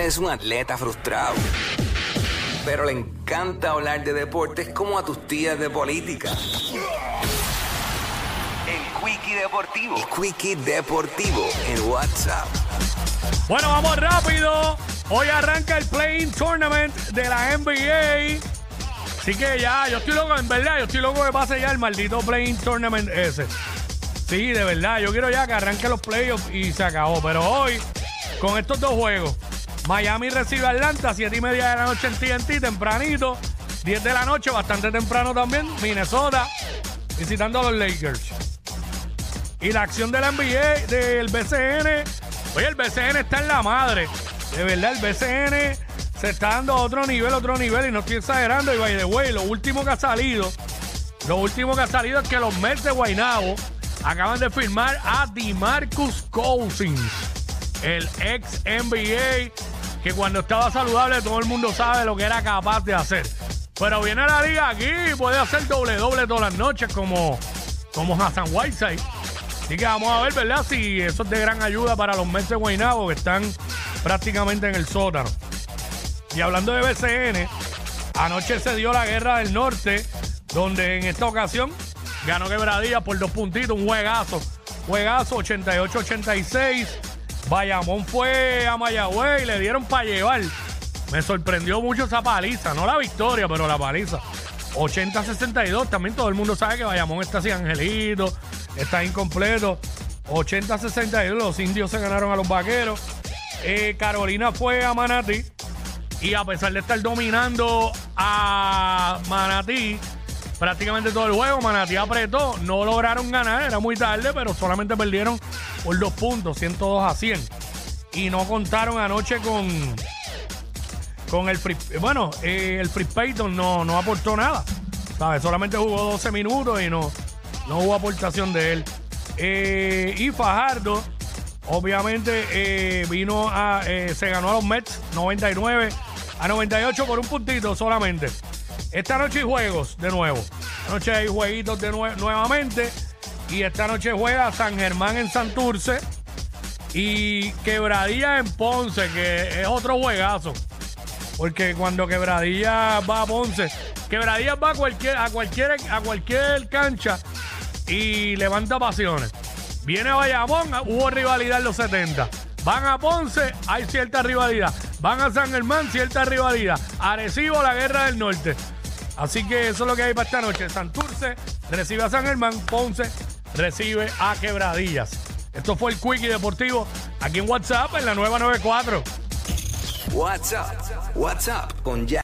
Es un atleta frustrado, pero le encanta hablar de deportes como a tus tías de política. El Quickie Deportivo. El Quickie Deportivo en WhatsApp. Bueno, vamos rápido. Hoy arranca el Playing Tournament de la NBA. Así que ya, yo estoy loco, en verdad, yo estoy loco que pase ya el maldito Playing Tournament ese. Sí, de verdad, yo quiero ya que arranque los playoffs y se acabó. Pero hoy, con estos dos juegos, Miami recibe a Atlanta, 7 y media de la noche en TNT, tempranito. 10 de la noche, bastante temprano también. Minnesota, visitando a los Lakers. Y la acción de NBA, del BCN. Oye, el BCN está en la madre. De verdad, el BCN se está dando a otro nivel, otro nivel. Y no estoy exagerando. Y by the way, lo último que ha salido, lo último que ha salido es que los Mets de Guaynabo acaban de firmar a DeMarcus Cousins, el ex NBA, que cuando estaba saludable todo el mundo sabe lo que era capaz de hacer. Pero viene la liga aquí y puede hacer doble doble todas las noches como, como Hassan Whiteside. Así que vamos a ver, ¿verdad? Si eso es de gran ayuda para los Mets de que están prácticamente en el sótano. Y hablando de BCN, anoche se dio la guerra del norte, donde en esta ocasión ganó Quebradilla por dos puntitos, un juegazo. Juegazo 88-86. Bayamón fue a Mayagüez y le dieron para llevar. Me sorprendió mucho esa paliza, no la victoria, pero la paliza. 80-62, también todo el mundo sabe que Bayamón está sin Angelito, está incompleto. 80-62, los indios se ganaron a los vaqueros. Eh, Carolina fue a Manatí y a pesar de estar dominando a Manatí prácticamente todo el juego, Manatí apretó, no lograron ganar, era muy tarde, pero solamente perdieron por dos puntos, 102 a 100. Y no contaron anoche con con el bueno, eh, el Free Payton no, no aportó nada. ¿Sabes? Solamente jugó 12 minutos y no, no hubo aportación de él. Eh, y Fajardo, obviamente, eh, vino a. se ganó a los Mets 99 a 98 por un puntito solamente. Esta noche hay juegos de nuevo. Esta noche hay jueguitos de nue- nuevamente. Y esta noche juega San Germán en Santurce. Y Quebradilla en Ponce, que es otro juegazo. Porque cuando Quebradilla va a Ponce, Quebradilla va a cualquier, a cualquier, a cualquier cancha y levanta pasiones. Viene Bayamón, hubo rivalidad en los 70. Van a Ponce, hay cierta rivalidad. Van a San Germán, cierta rivalidad. Arecibo, la guerra del norte. Así que eso es lo que hay para esta noche. Santurce recibe a San Germán, Ponce recibe a Quebradillas. Esto fue el Quickie Deportivo aquí en WhatsApp en la nueva 94. WhatsApp. WhatsApp con ya.